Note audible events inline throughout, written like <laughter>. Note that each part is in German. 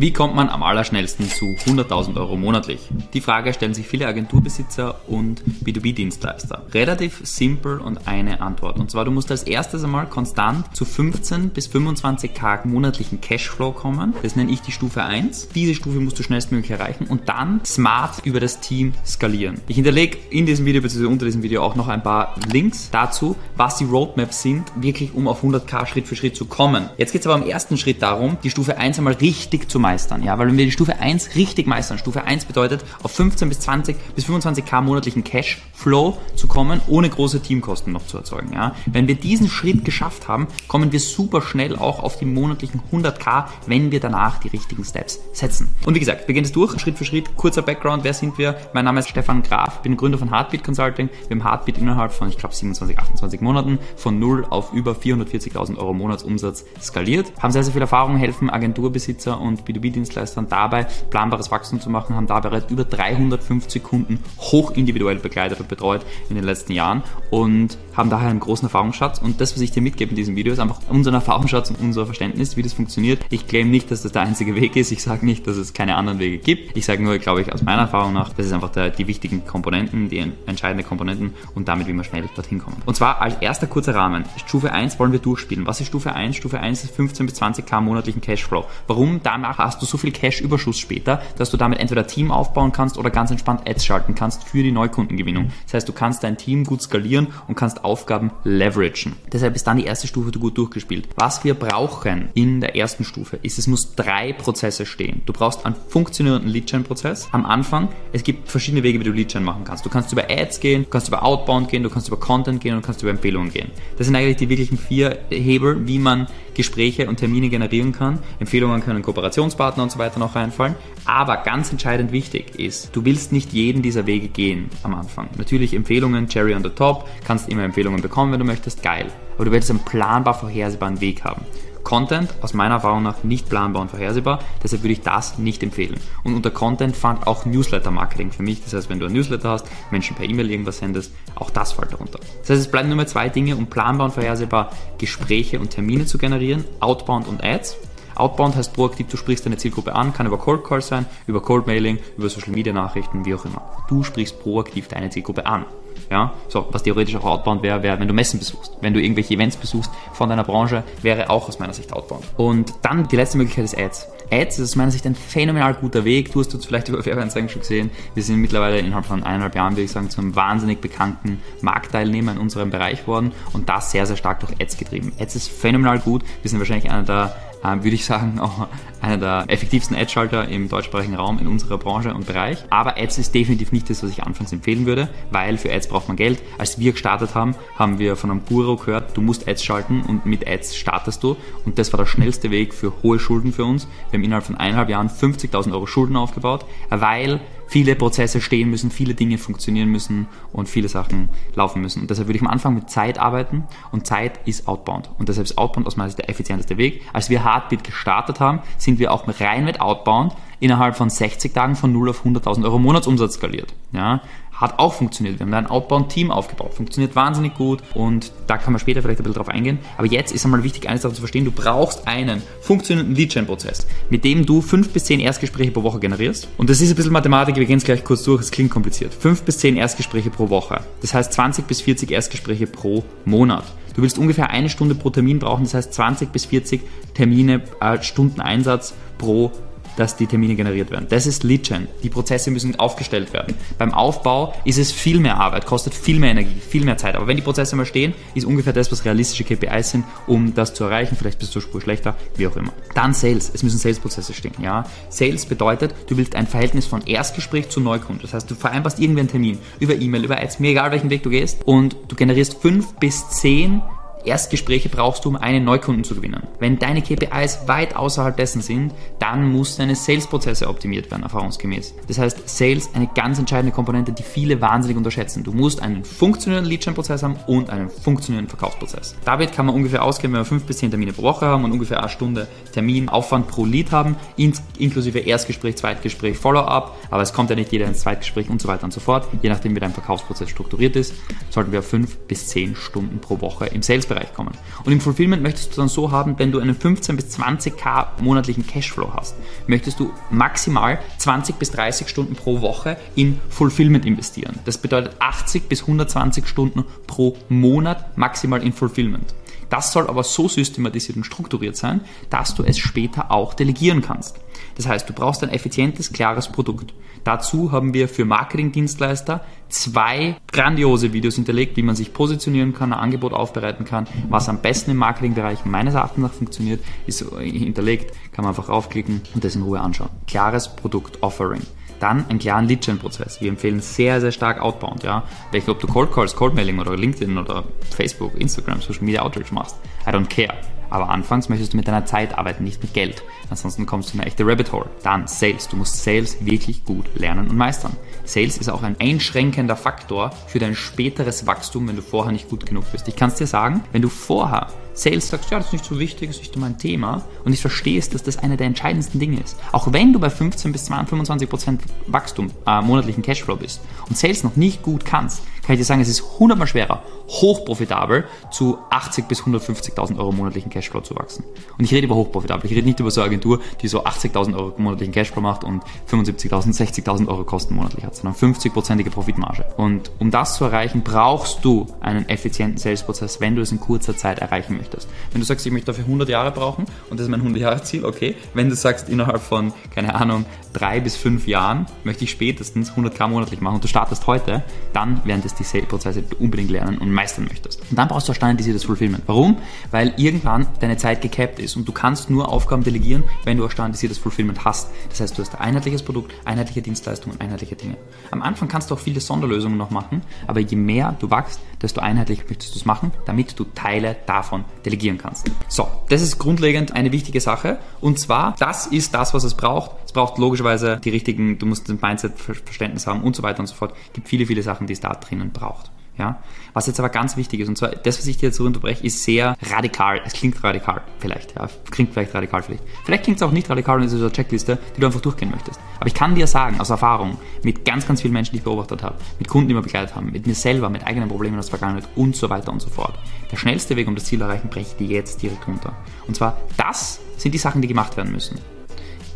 Wie kommt man am allerschnellsten zu 100.000 Euro monatlich? Die Frage stellen sich viele Agenturbesitzer und B2B-Dienstleister. Relativ simpel und eine Antwort. Und zwar, du musst als erstes einmal konstant zu 15 bis 25k monatlichen Cashflow kommen. Das nenne ich die Stufe 1. Diese Stufe musst du schnellstmöglich erreichen und dann smart über das Team skalieren. Ich hinterlege in diesem Video bzw. unter diesem Video auch noch ein paar Links dazu, was die Roadmaps sind, wirklich um auf 100k Schritt für Schritt zu kommen. Jetzt geht es aber im ersten Schritt darum, die Stufe 1 einmal richtig zu meistern. Ja, weil wenn wir die Stufe 1 richtig meistern, Stufe 1 bedeutet, auf 15 bis 20 bis 25k monatlichen Cashflow zu kommen, ohne große Teamkosten noch zu erzeugen. Ja, wenn wir diesen Schritt geschafft haben, kommen wir super schnell auch auf die monatlichen 100k, wenn wir danach die richtigen Steps setzen. Und wie gesagt, wir gehen es durch, Schritt für Schritt. Kurzer Background, wer sind wir? Mein Name ist Stefan Graf, bin Gründer von Heartbeat Consulting. Wir haben Heartbeat innerhalb von, ich glaube, 27, 28 Monaten von 0 auf über 440.000 Euro Monatsumsatz skaliert. Haben sehr, sehr viel Erfahrung, helfen Agenturbesitzer und B2B-Dienstleistern dabei, planbares Wachstum zu machen, haben da bereits über 350 Kunden hoch individuell begleitet und betreut in den letzten Jahren und haben daher einen großen Erfahrungsschatz. Und das, was ich dir mitgebe in diesem Video, ist einfach unseren Erfahrungsschatz und unser Verständnis, wie das funktioniert. Ich claim nicht, dass das der einzige Weg ist. Ich sage nicht, dass es keine anderen Wege gibt. Ich sage nur, glaube ich, aus meiner Erfahrung nach, das ist einfach der, die wichtigen Komponenten, die entscheidenden Komponenten und damit, wie man schnell dorthin kommt. Und zwar als erster kurzer Rahmen. Stufe 1 wollen wir durchspielen. Was ist Stufe 1? Stufe 1 ist 15 bis 20k monatlichen Cashflow. Warum? Danach hast du so viel Cash-Überschuss später, dass du damit entweder Team aufbauen kannst oder ganz entspannt Ads schalten kannst für die Neukundengewinnung. Das heißt, du kannst dein Team gut skalieren und kannst Aufgaben leveragen. Deshalb ist dann die erste Stufe gut durchgespielt. Was wir brauchen in der ersten Stufe ist, es muss drei Prozesse stehen. Du brauchst einen funktionierenden Lead-Gen-Prozess am Anfang. Es gibt verschiedene Wege, wie du Lead-Gen machen kannst. Du kannst über Ads gehen, du kannst über Outbound gehen, du kannst über Content gehen und du kannst über Empfehlungen gehen. Das sind eigentlich die wirklichen vier Hebel, wie man Gespräche und Termine generieren kann. Empfehlungen können Kooperationspartner und so weiter noch reinfallen. Aber ganz entscheidend wichtig ist, du willst nicht jeden dieser Wege gehen am Anfang. Natürlich Empfehlungen, Cherry on the top, kannst immer Empfehlungen bekommen, wenn du möchtest, geil. Aber du willst einen planbar vorhersehbaren Weg haben. Content aus meiner Erfahrung nach nicht planbar und vorhersehbar, deshalb würde ich das nicht empfehlen. Und unter Content fand auch Newsletter-Marketing für mich, das heißt, wenn du ein Newsletter hast, Menschen per E-Mail irgendwas sendest, auch das fällt darunter. Das heißt, es bleiben nur mehr zwei Dinge, um planbar und vorhersehbar Gespräche und Termine zu generieren, Outbound und Ads. Outbound heißt proaktiv, du sprichst deine Zielgruppe an, kann über Cold Call sein, über Cold Mailing, über Social Media Nachrichten, wie auch immer. Du sprichst proaktiv deine Zielgruppe an. Ja, so, was theoretisch auch Outbound wäre, wäre, wenn du Messen besuchst. Wenn du irgendwelche Events besuchst von deiner Branche, wäre auch aus meiner Sicht Outbound. Und dann die letzte Möglichkeit ist Ads. Ads ist aus meiner Sicht ein phänomenal guter Weg. Du hast uns vielleicht über Werbeanzeigen schon gesehen. Wir sind mittlerweile innerhalb von eineinhalb Jahren, würde ich sagen, zum wahnsinnig bekannten Marktteilnehmer in unserem Bereich worden und das sehr, sehr stark durch Ads getrieben. Ads ist phänomenal gut. Wir sind wahrscheinlich einer der ähm, würde ich sagen, <laughs> auch einer der effektivsten Ad-Schalter im deutschsprachigen Raum in unserer Branche und Bereich. Aber Ads ist definitiv nicht das, was ich anfangs empfehlen würde, weil für Ads braucht man Geld. Als wir gestartet haben, haben wir von einem Guru gehört, du musst Ads schalten und mit Ads startest du. Und das war der schnellste Weg für hohe Schulden für uns. Wir haben innerhalb von eineinhalb Jahren 50.000 Euro Schulden aufgebaut, weil viele Prozesse stehen müssen, viele Dinge funktionieren müssen und viele Sachen laufen müssen. Und deshalb würde ich am Anfang mit Zeit arbeiten und Zeit ist Outbound. Und deshalb ist Outbound aus meiner Sicht der effizienteste Weg. Als wir Heartbeat gestartet haben, sind wir auch rein mit Outbound innerhalb von 60 Tagen von 0 auf 100.000 Euro Monatsumsatz skaliert. Ja, hat auch funktioniert. Wir haben da ein Outbound-Team aufgebaut, funktioniert wahnsinnig gut und da kann man später vielleicht ein bisschen drauf eingehen. Aber jetzt ist einmal wichtig, eines davon zu verstehen, du brauchst einen funktionierenden Lead-Gen-Prozess, mit dem du fünf bis zehn Erstgespräche pro Woche generierst. Und das ist ein bisschen Mathematik, wir gehen es gleich kurz durch, es klingt kompliziert. Fünf bis zehn Erstgespräche pro Woche. Das heißt 20 bis 40 Erstgespräche pro Monat. Du willst ungefähr eine Stunde pro Termin brauchen, das heißt 20 bis 40 Termine, äh, Stunden Einsatz pro dass die Termine generiert werden. Das ist Lead-Gen. Die Prozesse müssen aufgestellt werden. Beim Aufbau ist es viel mehr Arbeit, kostet viel mehr Energie, viel mehr Zeit. Aber wenn die Prozesse mal stehen, ist ungefähr das, was realistische KPIs sind, um das zu erreichen. Vielleicht bist du Spur schlechter, wie auch immer. Dann Sales. Es müssen Sales-Prozesse stehen. Ja? Sales bedeutet, du willst ein Verhältnis von Erstgespräch zu Neukunden. Das heißt, du vereinbarst irgendwie einen Termin über E-Mail, über Ads, mir egal welchen Weg du gehst, und du generierst fünf bis zehn Erstgespräche brauchst du, um einen Neukunden zu gewinnen. Wenn deine KPIs weit außerhalb dessen sind, dann muss deine Sales-Prozesse optimiert werden, erfahrungsgemäß. Das heißt, Sales eine ganz entscheidende Komponente, die viele wahnsinnig unterschätzen. Du musst einen funktionierenden Lead-Gen-Prozess haben und einen funktionierenden Verkaufsprozess. Damit kann man ungefähr ausgehen, wenn wir fünf bis zehn Termine pro Woche haben und ungefähr eine Stunde Terminaufwand pro Lead haben, inklusive Erstgespräch, Zweitgespräch, Follow-up. Aber es kommt ja nicht jeder ins Zweitgespräch und so weiter und so fort. Je nachdem, wie dein Verkaufsprozess strukturiert ist, sollten wir fünf bis zehn Stunden pro Woche im Sales Sales-Bereich kommen. Und im Fulfillment möchtest du dann so haben, wenn du einen 15 bis 20k monatlichen Cashflow hast, möchtest du maximal 20 bis 30 Stunden pro Woche in Fulfillment investieren. Das bedeutet 80 bis 120 Stunden pro Monat maximal in Fulfillment. Das soll aber so systematisiert und strukturiert sein, dass du es später auch delegieren kannst. Das heißt, du brauchst ein effizientes, klares Produkt. Dazu haben wir für Marketingdienstleister zwei grandiose Videos hinterlegt, wie man sich positionieren kann, ein Angebot aufbereiten kann. Was am besten im Marketingbereich meines Erachtens nach funktioniert, ist hinterlegt, kann man einfach raufklicken und das in Ruhe anschauen. Klares Produkt-Offering. Dann einen klaren Lead-Gen-Prozess. Wir empfehlen sehr, sehr stark Outbound, ja. Welche, ob du Cold Calls, Cold Mailing oder LinkedIn oder Facebook, Instagram, Social Media Outreach machst. I don't care. Aber anfangs möchtest du mit deiner Zeit arbeiten, nicht mit Geld. Ansonsten kommst du in eine echte Rabbit Hole. Dann Sales. Du musst Sales wirklich gut lernen und meistern. Sales ist auch ein einschränkender Faktor für dein späteres Wachstum, wenn du vorher nicht gut genug bist. Ich kann es dir sagen, wenn du vorher Sales sagst, ja, das ist nicht so wichtig, das ist nicht mein Thema und ich verstehst, dass das eine der entscheidendsten Dinge ist. Auch wenn du bei 15 bis 25 Prozent Wachstum, äh, monatlichen Cashflow bist und Sales noch nicht gut kannst, kann ich dir sagen, es ist hundertmal schwerer, hochprofitabel zu 80 bis 150.000 Euro monatlichen Cashflow zu wachsen. Und ich rede über hochprofitabel. Ich rede nicht über so eine Agentur, die so 80.000 Euro monatlichen Cashflow macht und 75.000, 60.000 Euro Kosten monatlich hat, sondern 50-prozentige Profitmarge. Und um das zu erreichen, brauchst du einen effizienten Sales-Prozess, wenn du es in kurzer Zeit erreichen möchtest. Wenn du sagst, ich möchte dafür 100 Jahre brauchen und das ist mein 100-Jahre-Ziel, okay. Wenn du sagst, innerhalb von, keine Ahnung, drei bis fünf Jahren möchte ich spätestens 100k monatlich machen und du startest heute, dann wären das die Sales-Prozesse, unbedingt lernen und meistern möchtest. Und dann brauchst du standardisiertes Fulfillment. Warum? Weil irgendwann deine Zeit gecapped ist und du kannst nur Aufgaben delegieren, wenn du ein standardisiertes Fulfillment hast. Das heißt, du hast ein einheitliches Produkt, einheitliche Dienstleistungen, einheitliche Dinge. Am Anfang kannst du auch viele Sonderlösungen noch machen, aber je mehr du wachst, desto einheitlicher möchtest du es machen, damit du Teile davon delegieren kannst. So, das ist grundlegend eine wichtige Sache und zwar, das ist das, was es braucht. Es braucht logischerweise die richtigen, du musst ein Mindset-Verständnis haben und so weiter und so fort. Es gibt viele, viele Sachen, die es da drinnen braucht. Ja? Was jetzt aber ganz wichtig ist, und zwar das, was ich dir jetzt so unterbreche, ist sehr radikal. Es klingt radikal, vielleicht, ja. Klingt vielleicht radikal vielleicht. Vielleicht klingt es auch nicht radikal und es ist eine Checkliste, die du einfach durchgehen möchtest. Aber ich kann dir sagen, aus Erfahrung, mit ganz, ganz vielen Menschen, die ich beobachtet habe, mit Kunden, die wir begleitet haben, mit mir selber, mit eigenen Problemen aus der Vergangenheit und so weiter und so fort. Der schnellste Weg, um das Ziel zu erreichen, breche ich dir jetzt direkt runter. Und zwar, das sind die Sachen, die gemacht werden müssen.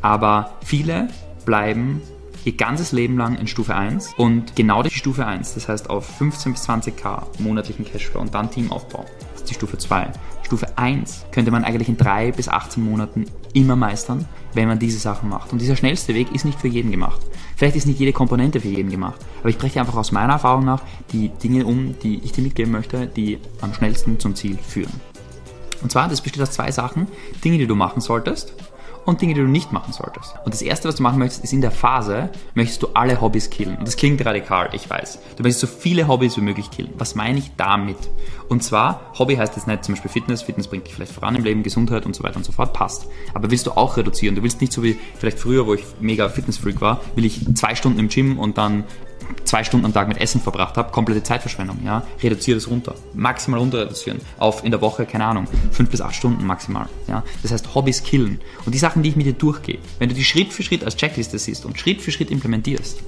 Aber viele bleiben ihr ganzes Leben lang in Stufe 1 und genau die Stufe 1, das heißt auf 15 bis 20k monatlichen Cashflow und dann Teamaufbau. Das ist die Stufe 2. Stufe 1 könnte man eigentlich in 3 bis 18 Monaten immer meistern, wenn man diese Sachen macht. Und dieser schnellste Weg ist nicht für jeden gemacht. Vielleicht ist nicht jede Komponente für jeden gemacht, aber ich breche einfach aus meiner Erfahrung nach die Dinge um, die ich dir mitgeben möchte, die am schnellsten zum Ziel führen. Und zwar, das besteht aus zwei Sachen. Dinge, die du machen solltest und Dinge, die du nicht machen solltest. Und das erste, was du machen möchtest, ist in der Phase, möchtest du alle Hobbys killen. Und das klingt radikal, ich weiß. Du möchtest so viele Hobbys wie möglich killen. Was meine ich damit? Und zwar, Hobby heißt jetzt nicht zum Beispiel Fitness. Fitness bringt dich vielleicht voran im Leben, Gesundheit und so weiter und so fort, passt. Aber willst du auch reduzieren? Du willst nicht so wie vielleicht früher, wo ich mega Fitnessfreak war, will ich zwei Stunden im Gym und dann zwei Stunden am Tag mit Essen verbracht habe, komplette Zeitverschwendung, ja, reduziere das runter, maximal runter reduzieren, auf in der Woche, keine Ahnung, fünf bis acht Stunden maximal, ja, das heißt Hobbys killen. Und die Sachen, die ich mit dir durchgehe, wenn du die Schritt für Schritt als Checkliste siehst und Schritt für Schritt implementierst,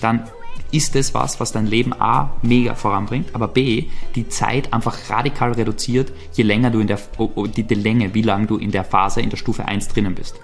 dann ist das was, was dein Leben A mega voranbringt, aber B die Zeit einfach radikal reduziert, je länger du in der, oh, oh, die, die Länge, wie lange du in der Phase, in der Stufe 1 drinnen bist.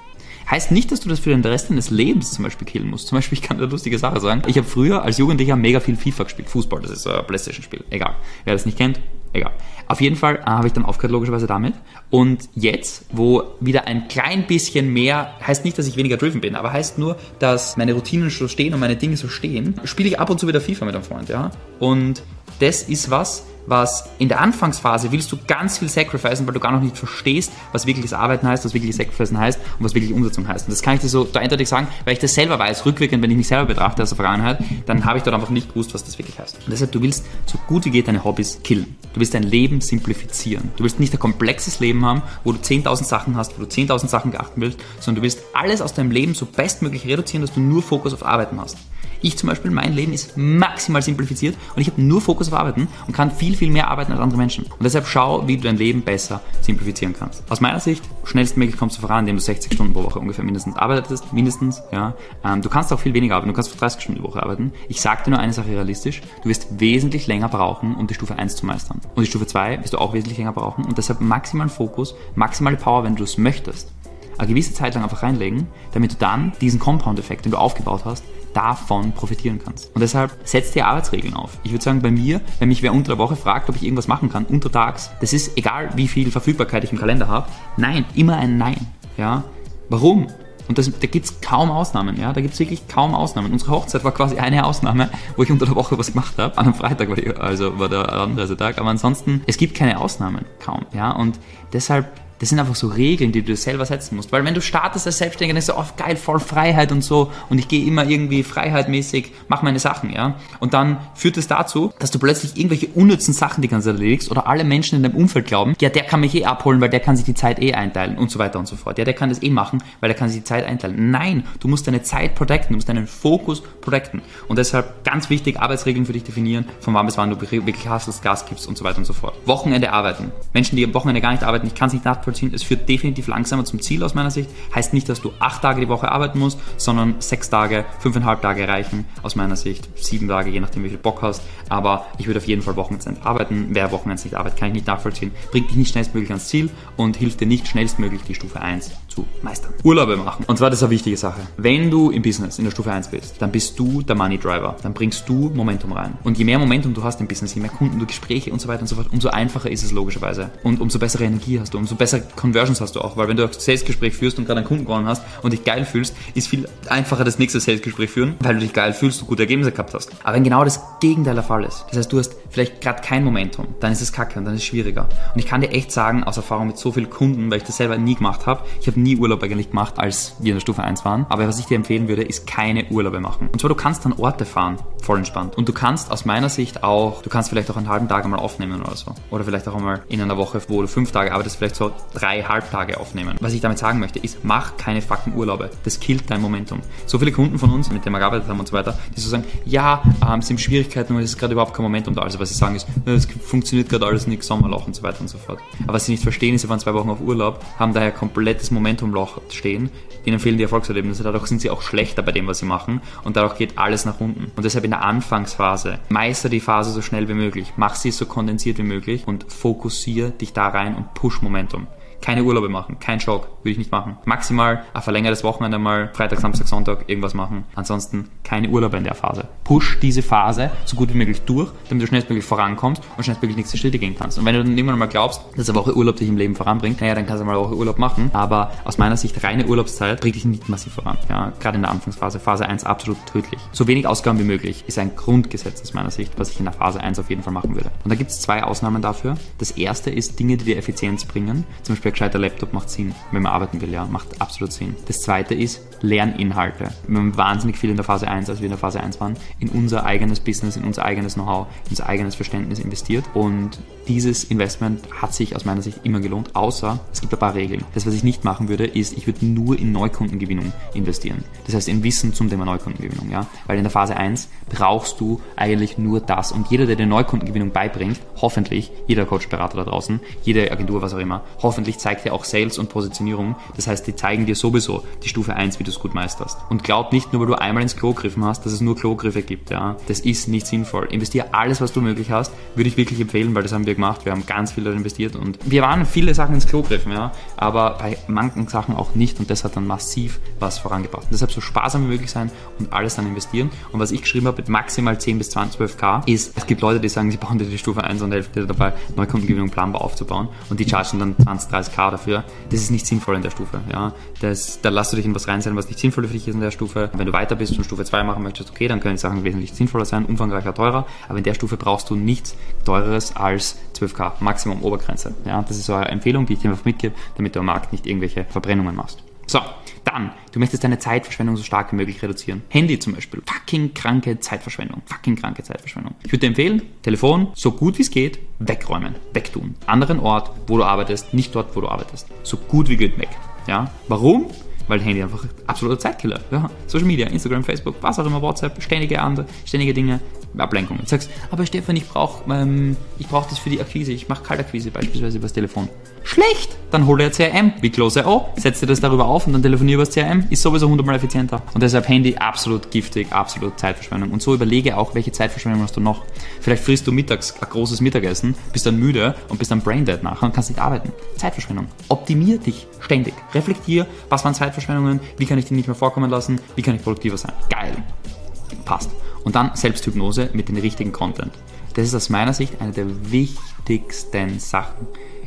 Heißt nicht, dass du das für den Rest deines Lebens zum Beispiel killen musst. Zum Beispiel, ich kann eine lustige Sache sagen. Ich habe früher als Jugendlicher mega viel FIFA gespielt. Fußball, das ist ein Playstation-Spiel. Egal. Wer das nicht kennt, egal. Auf jeden Fall äh, habe ich dann aufgehört, logischerweise damit. Und jetzt, wo wieder ein klein bisschen mehr, heißt nicht, dass ich weniger driven bin, aber heißt nur, dass meine Routinen so stehen und meine Dinge so stehen, spiele ich ab und zu wieder FIFA mit einem Freund, ja. Und das ist was, was in der Anfangsphase willst du ganz viel sacrificen, weil du gar noch nicht verstehst, was wirkliches Arbeiten heißt, was wirkliches Sacrificen heißt und was wirklich Umsetzung heißt. Und das kann ich dir so eindeutig sagen, weil ich das selber weiß, rückwirkend, wenn ich mich selber betrachte aus der Vergangenheit, dann habe ich dort einfach nicht gewusst, was das wirklich heißt. Und deshalb, du willst so gut wie geht deine Hobbys killen. Du willst dein Leben simplifizieren. Du willst nicht ein komplexes Leben haben, wo du 10.000 Sachen hast, wo du 10.000 Sachen geachten willst, sondern du willst alles aus deinem Leben so bestmöglich reduzieren, dass du nur Fokus auf Arbeiten hast. Ich zum Beispiel, mein Leben ist maximal simplifiziert und ich habe nur Fokus auf Arbeiten und kann viel viel mehr arbeiten als andere Menschen. Und deshalb schau, wie du dein Leben besser simplifizieren kannst. Aus meiner Sicht, schnellstmöglich kommst du voran, indem du 60 Stunden pro Woche ungefähr mindestens arbeitest, mindestens, ja. Ähm, du kannst auch viel weniger arbeiten, du kannst 30 Stunden die Woche arbeiten. Ich sage dir nur eine Sache realistisch, du wirst wesentlich länger brauchen, um die Stufe 1 zu meistern. Und die Stufe 2 wirst du auch wesentlich länger brauchen und deshalb maximalen Fokus, maximale Power, wenn du es möchtest, eine gewisse Zeit lang einfach reinlegen, damit du dann diesen Compound-Effekt, den du aufgebaut hast, davon profitieren kannst. Und deshalb setz dir Arbeitsregeln auf. Ich würde sagen, bei mir, wenn mich wer unter der Woche fragt, ob ich irgendwas machen kann, untertags, das ist egal, wie viel Verfügbarkeit ich im Kalender habe. Nein, immer ein Nein. Ja, warum? Und das, da gibt es kaum Ausnahmen, ja. Da gibt es wirklich kaum Ausnahmen. Unsere Hochzeit war quasi eine Ausnahme, wo ich unter der Woche was gemacht habe. An einem Freitag war, die, also war der Anreisetag. Aber ansonsten, es gibt keine Ausnahmen, kaum, ja. Und deshalb das sind einfach so Regeln, die du selber setzen musst. Weil wenn du startest als Selbstständiger, ist so, oh geil, voll Freiheit und so und ich gehe immer irgendwie freiheitmäßig, mach meine Sachen, ja. Und dann führt es das dazu, dass du plötzlich irgendwelche unnützen Sachen die ganze Zeit erledigst oder alle Menschen in deinem Umfeld glauben, ja, der kann mich eh abholen, weil der kann sich die Zeit eh einteilen und so weiter und so fort. Ja, der kann das eh machen, weil der kann sich die Zeit einteilen. Nein, du musst deine Zeit protecten, du musst deinen Fokus protecten. Und deshalb ganz wichtig, Arbeitsregeln für dich definieren, von wann bis wann du wirklich hast, Gas gibst und so weiter und so fort. Wochenende arbeiten. Menschen, die am Wochenende gar nicht arbeiten, ich kann es nicht nach nachvollziehen. Es führt definitiv langsamer zum Ziel aus meiner Sicht. Heißt nicht, dass du acht Tage die Woche arbeiten musst, sondern sechs Tage, fünfeinhalb Tage reichen aus meiner Sicht. Sieben Tage, je nachdem, wie viel Bock hast. Aber ich würde auf jeden Fall Wochenende arbeiten. Wer Wochenende nicht arbeitet, kann ich nicht nachvollziehen. Bringt dich nicht schnellstmöglich ans Ziel und hilft dir nicht schnellstmöglich die Stufe 1 zu meistern. Urlaube machen. Und zwar das ist eine wichtige Sache. Wenn du im Business in der Stufe 1 bist, dann bist du der Money Driver. Dann bringst du Momentum rein. Und je mehr Momentum du hast im Business, je mehr Kunden du Gespräche und so weiter und so fort, umso einfacher ist es logischerweise. Und umso bessere Energie hast du, umso besser Conversions hast du auch. Weil wenn du ein Salesgespräch führst und gerade einen Kunden gewonnen hast und dich geil fühlst, ist viel einfacher das nächste Salesgespräch führen, weil du dich geil fühlst und gute Ergebnisse gehabt hast. Aber wenn genau das Gegenteil der Fall ist, das heißt, du hast vielleicht gerade kein Momentum, dann ist es kacke und dann ist es schwieriger. Und ich kann dir echt sagen, aus Erfahrung mit so vielen Kunden, weil ich das selber nie gemacht habe, ich habe nie Urlaub eigentlich gemacht, als wir in der Stufe 1 waren. Aber was ich dir empfehlen würde, ist keine Urlaube machen. Und zwar, du kannst an Orte fahren, voll entspannt. Und du kannst aus meiner Sicht auch, du kannst vielleicht auch einen halben Tag einmal aufnehmen oder so. Oder vielleicht auch einmal in einer Woche, wo du fünf Tage arbeitest, vielleicht so drei Halbtage aufnehmen. Was ich damit sagen möchte, ist, mach keine fucking Urlaube. Das killt dein Momentum. So viele Kunden von uns, mit denen wir gearbeitet haben und so weiter, die so sagen, ja, ähm, es sind Schwierigkeiten und es ist gerade überhaupt kein Momentum da. Also was sie sagen ist, es funktioniert gerade alles nicht, Sommerloch und so weiter und so fort. Aber was sie nicht verstehen, ist, sie waren zwei Wochen auf Urlaub, haben daher komplettes Momentumloch stehen, ihnen fehlen die Erfolgserlebnisse, dadurch sind sie auch schlechter bei dem, was sie machen und dadurch geht alles nach unten. Und deshalb in der Anfangsphase, meister die Phase so schnell wie möglich, mach sie so kondensiert wie möglich und fokussiere dich da rein und push Momentum keine Urlaube machen, kein Jog, würde ich nicht machen. Maximal ein verlängertes Wochenende mal, Freitag, Samstag, Sonntag, irgendwas machen. Ansonsten keine Urlaube in der Phase. Push diese Phase so gut wie möglich durch, damit du schnellstmöglich vorankommst und schnellstmöglich nächste Schritte gehen kannst. Und wenn du dann irgendwann mal glaubst, dass eine Woche Urlaub dich im Leben voranbringt, naja, dann kannst du mal eine Woche Urlaub machen. Aber aus meiner Sicht, reine Urlaubszeit bringt dich nicht massiv voran. Ja, gerade in der Anfangsphase, Phase 1 absolut tödlich. So wenig Ausgaben wie möglich ist ein Grundgesetz aus meiner Sicht, was ich in der Phase 1 auf jeden Fall machen würde. Und da gibt es zwei Ausnahmen dafür. Das erste ist Dinge, die dir Effizienz bringen. Zum Beispiel gescheiter Laptop macht Sinn, wenn man arbeiten will, ja, macht absolut Sinn. Das zweite ist Lerninhalte. Wir haben wahnsinnig viel in der Phase 1, als wir in der Phase 1 waren, in unser eigenes Business, in unser eigenes Know-how, in unser eigenes Verständnis investiert und dieses Investment hat sich aus meiner Sicht immer gelohnt, außer es gibt ein paar Regeln. Das, was ich nicht machen würde, ist, ich würde nur in Neukundengewinnung investieren. Das heißt, in Wissen zum Thema Neukundengewinnung, ja. Weil in der Phase 1 brauchst du eigentlich nur das. Und jeder, der dir Neukundengewinnung beibringt, hoffentlich, jeder Coach-Berater da draußen, jede Agentur, was auch immer, hoffentlich zeigt dir auch Sales und Positionierung. Das heißt, die zeigen dir sowieso die Stufe 1, wie du es gut meisterst. Und glaub nicht nur, weil du einmal ins Klo griffen hast, dass es nur Klogriffe gibt, ja. Das ist nicht sinnvoll. Investier alles, was du möglich hast, würde ich wirklich empfehlen, weil das haben wir gemacht. Wir haben ganz viel investiert und wir waren viele Sachen ins Klo griffen, ja, aber bei manchen Sachen auch nicht und das hat dann massiv was vorangebracht. Und deshalb so sparsam wie möglich sein und alles dann investieren. Und was ich geschrieben habe mit maximal 10 bis 20, 12k ist, es gibt Leute, die sagen, sie bauen dir die Stufe 1 und helfen dir dabei, Neukundengewinnung planbar aufzubauen und die chargen dann 20, 30k dafür. Das ist nicht sinnvoll in der Stufe, ja. Das, da lässt du dich in was reinsetzen, was nicht sinnvoll für dich ist in der Stufe. Wenn du weiter bist und Stufe 2 machen möchtest, okay, dann können Sachen wesentlich sinnvoller sein, umfangreicher, teurer, aber in der Stufe brauchst du nichts teureres als 12k Maximum Obergrenze. Ja, das ist so eine Empfehlung, die ich dir einfach mitgebe, damit du am Markt nicht irgendwelche Verbrennungen machst. So, dann, du möchtest deine Zeitverschwendung so stark wie möglich reduzieren. Handy zum Beispiel. Fucking kranke Zeitverschwendung. Fucking kranke Zeitverschwendung. Ich würde dir empfehlen, Telefon so gut wie es geht wegräumen, wegtun. Anderen Ort, wo du arbeitest, nicht dort, wo du arbeitest. So gut wie geht weg. Ja, warum? weil Handy einfach absoluter Zeitkiller. Ja, Social Media, Instagram, Facebook, was auch immer, WhatsApp, ständige andere, ständige Dinge, Ablenkungen. Du sagst, aber Stefan, ich brauche ähm, brauch das für die Akquise, ich mache Kaltakquise beispielsweise übers Telefon. Schlecht! Dann hol dir CRM, wie Close O, setz dir das darüber auf und dann telefonier übers CRM, ist sowieso hundertmal effizienter. Und deshalb Handy absolut giftig, absolut Zeitverschwendung. Und so überlege auch, welche Zeitverschwendung hast du noch. Vielleicht frisst du mittags ein großes Mittagessen, bist dann müde und bist dann braindead nachher und kannst nicht arbeiten. Zeitverschwendung. Optimier dich ständig. Reflektier, was waren Zeitverschwendungen, wie kann ich die nicht mehr vorkommen lassen, wie kann ich produktiver sein. Geil. Passt. Und dann Selbsthypnose mit dem richtigen Content. Das ist aus meiner Sicht eine der wichtigsten Sachen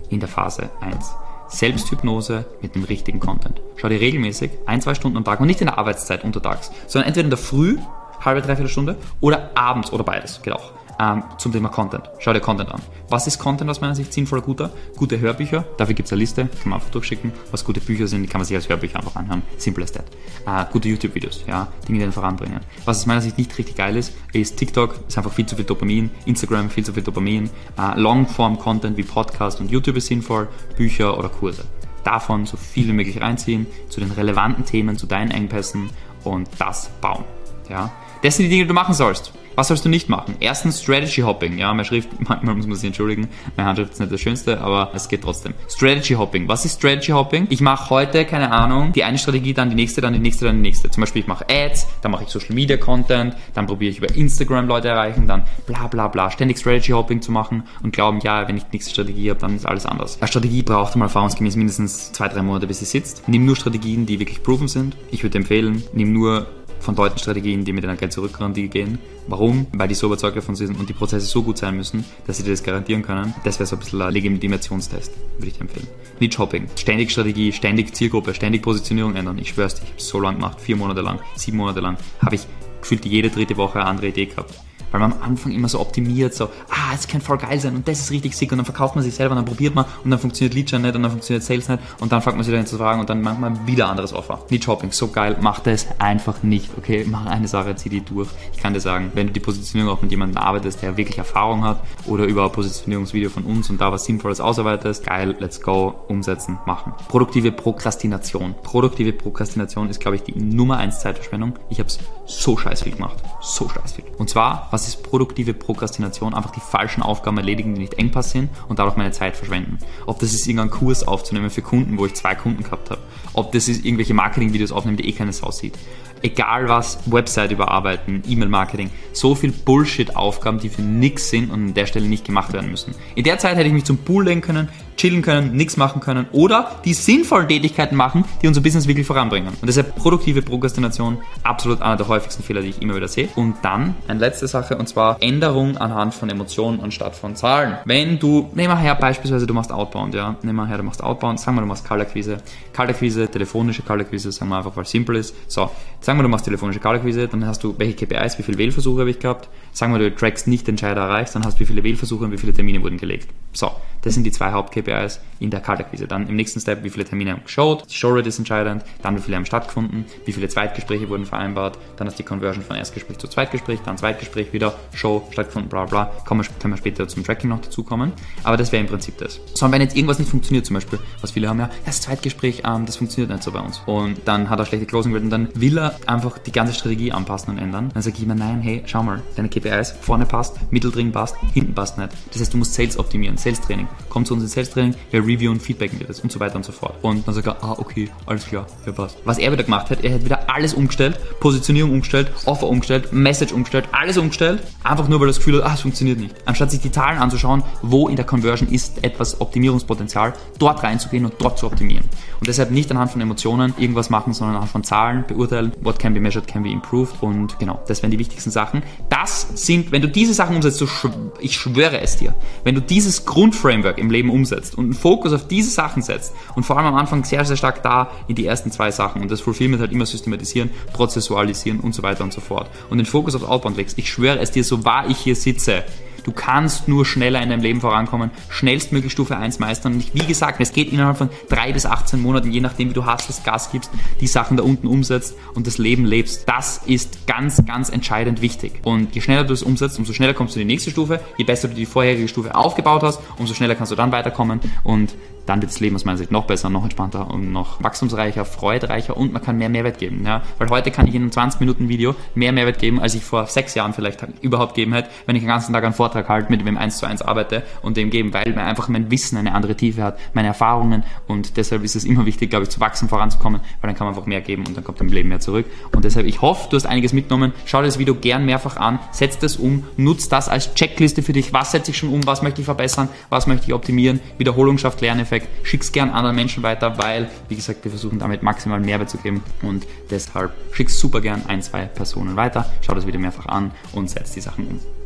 in der Phase 1. Selbsthypnose mit dem richtigen Content. Schau dir regelmäßig ein, zwei Stunden am Tag und nicht in der Arbeitszeit untertags, sondern entweder in der Früh, halbe, dreiviertel Stunde oder abends oder beides, geht auch ähm, zum Thema Content. Schau dir Content an. Was ist Content aus meiner Sicht sinnvoller guter? Gute Hörbücher, dafür gibt es eine Liste, kann man einfach durchschicken. Was gute Bücher sind, die kann man sich als Hörbücher einfach anhören. Simple as that. Äh, gute YouTube-Videos, ja, Dinge, die einen voranbringen. Was aus meiner Sicht nicht richtig geil ist, ist TikTok, ist einfach viel zu viel Dopamin, Instagram viel zu viel Dopamin, äh, Longform-Content wie Podcast und YouTube ist sinnvoll, Bücher oder Kurse. Davon so viel wie möglich reinziehen, zu den relevanten Themen, zu deinen Engpässen und das bauen. Ja? Das sind die Dinge, die du machen sollst. Was sollst du nicht machen? Erstens Strategy Hopping. Ja, meine Schrift, <laughs> manchmal muss man sich entschuldigen, meine Handschrift ist nicht das Schönste, aber es geht trotzdem. Strategy Hopping. Was ist Strategy Hopping? Ich mache heute, keine Ahnung, die eine Strategie, dann die nächste, dann die nächste, dann die nächste. Zum Beispiel, ich mache Ads, dann mache ich Social Media Content, dann probiere ich über Instagram Leute erreichen, dann bla bla bla. Ständig Strategy Hopping zu machen und glauben, ja, wenn ich die nächste Strategie habe, dann ist alles anders. Eine Strategie braucht mal erfahrungsgemäß mindestens zwei, drei Monate, bis sie sitzt. Nimm nur Strategien, die wirklich proven sind. Ich würde empfehlen, nimm nur von Leuten Strategien, die mit einer Geld zurückrunde gehen. Warum? Weil die so überzeugt davon sind und die Prozesse so gut sein müssen, dass sie dir das garantieren können. Das wäre so ein bisschen ein Legitimationstest, würde ich dir empfehlen. Nicht Shopping. Ständig Strategie, ständig Zielgruppe, ständig Positionierung ändern. Ich schwör's dir, ich habe so lange gemacht, vier Monate lang, sieben Monate lang, habe ich gefühlt jede dritte Woche eine andere Idee gehabt weil man am Anfang immer so optimiert, so, ah, es kann voll geil sein und das ist richtig sick und dann verkauft man sich selber und dann probiert man und dann funktioniert Lead nicht und dann funktioniert Sales nicht und dann fängt man sich dahin zu fragen und dann macht man wieder anderes Offer. Lead Shopping, so geil, mach das einfach nicht, okay? Mach eine Sache, zieh die durch. Ich kann dir sagen, wenn du die Positionierung auch mit jemandem arbeitest, der wirklich Erfahrung hat oder über ein Positionierungsvideo von uns und da was Sinnvolles ausarbeitest, geil, let's go, umsetzen, machen. Produktive Prokrastination. Produktive Prokrastination ist, glaube ich, die Nummer eins Zeitverschwendung. Ich habe es so scheiß viel gemacht. So scheiß viel. Und zwar, was was ist produktive Prokrastination? Einfach die falschen Aufgaben erledigen, die nicht Engpass sind und dadurch meine Zeit verschwenden. Ob das ist irgendein Kurs aufzunehmen für Kunden, wo ich zwei Kunden gehabt habe. Ob das ist irgendwelche Marketingvideos aufnehmen, die eh keine Sau sieht egal was, Website überarbeiten, E-Mail-Marketing, so viel Bullshit-Aufgaben, die für nix sind und an der Stelle nicht gemacht werden müssen. In der Zeit hätte ich mich zum Pool legen können, chillen können, nichts machen können oder die sinnvollen Tätigkeiten machen, die unser Business wirklich voranbringen. Und deshalb produktive Prokrastination absolut einer der häufigsten Fehler, die ich immer wieder sehe. Und dann eine letzte Sache und zwar Änderung anhand von Emotionen anstatt von Zahlen. Wenn du, nehmen wir her beispielsweise, du machst Outbound, ja, nehmen wir her, du machst Outbound, sagen wir, du machst Kaltakquise, Kaltakquise, telefonische Kaltakquise, sagen wir einfach, weil es simpel ist. So, sagen wir, du machst telefonische Kaltakquise, dann hast du welche KPIs, wie viele Wählversuche habe ich gehabt, sagen wir, du trackst nicht Entscheider erreicht, dann hast du wie viele Wählversuche und wie viele Termine wurden gelegt. So, das sind die zwei Haupt-KPIs in der Kaltakquise. Dann im nächsten Step, wie viele Termine haben geschaut, die Showrate ist entscheidend, dann wie viele haben stattgefunden, wie viele Zweitgespräche wurden vereinbart, dann du die Conversion von Erstgespräch zu Zweitgespräch, dann Zweitgespräch wieder, Show stattgefunden, bla bla, kommen wir, können wir später zum Tracking noch dazukommen. Aber das wäre im Prinzip das. So, und wenn jetzt irgendwas nicht funktioniert, zum Beispiel, was viele haben, ja, das Zweitgespräch, ähm, das funktioniert nicht so bei uns. Und dann hat er schlechte Closing und dann will er einfach die ganze Strategie anpassen und ändern. Dann sage ich immer, nein, hey, schau mal, deine KPIs vorne passt, mitteldrin passt, hinten passt nicht. Das heißt, du musst Sales optimieren, Sales Training. Komm zu uns ins Sales Training, wir reviewen, feedbacken dir das und so weiter und so fort. Und dann sagt er, ah, okay, alles klar, ja passt. Was er wieder gemacht hat, er hat wieder alles umgestellt, Positionierung umgestellt, Offer umgestellt, Message umgestellt, alles umgestellt, einfach nur weil das Gefühl hat, ah, es funktioniert nicht. Anstatt sich die Zahlen anzuschauen, wo in der Conversion ist etwas Optimierungspotenzial, dort reinzugehen und dort zu optimieren. Und deshalb nicht anhand von Emotionen irgendwas machen, sondern anhand von Zahlen beurteilen, what can be measured, can be improved und genau, das wären die wichtigsten Sachen. Das sind, wenn du diese Sachen umsetzt, so ich schwöre es dir, wenn du dieses Grundframework im Leben umsetzt und einen Fokus auf diese Sachen setzt und vor allem am Anfang sehr, sehr stark da in die ersten zwei Sachen und das Fulfillment halt immer systematisieren, prozessualisieren und so weiter und so fort und den Fokus auf Outbound legst, ich schwöre es dir, so wahr ich hier sitze, Du kannst nur schneller in deinem Leben vorankommen, schnellstmöglich Stufe 1 meistern. Und wie gesagt, es geht innerhalb von 3 bis 18 Monaten, je nachdem, wie du hasselst, Gas gibst, die Sachen da unten umsetzt und das Leben lebst. Das ist ganz, ganz entscheidend wichtig. Und je schneller du es umsetzt, umso schneller kommst du in die nächste Stufe. Je besser du die vorherige Stufe aufgebaut hast, umso schneller kannst du dann weiterkommen. Und dann wird das Leben aus meiner Sicht noch besser, noch entspannter und noch wachstumsreicher, freudreicher und man kann mehr Mehrwert geben. Ja? Weil heute kann ich in einem 20 Minuten Video mehr Mehrwert geben, als ich vor sechs Jahren vielleicht überhaupt geben hätte, wenn ich den ganzen Tag einen Vortrag halte, mit wem eins zu eins arbeite und dem geben, weil mir einfach mein Wissen eine andere Tiefe hat, meine Erfahrungen und deshalb ist es immer wichtig, glaube ich, zu wachsen, voranzukommen, weil dann kann man einfach mehr geben und dann kommt dein Leben mehr zurück. Und deshalb, ich hoffe, du hast einiges mitgenommen. Schau dir das Video gern mehrfach an, setz das um, nutz das als Checkliste für dich. Was setze ich schon um? Was möchte ich verbessern? Was möchte ich optimieren? Wiederholung schafft Lerneffekt. Schick's gern anderen Menschen weiter, weil, wie gesagt, wir versuchen damit maximal Mehrwert zu geben und deshalb schick's super gern ein, zwei Personen weiter. Schau das Video mehrfach an und setz die Sachen um.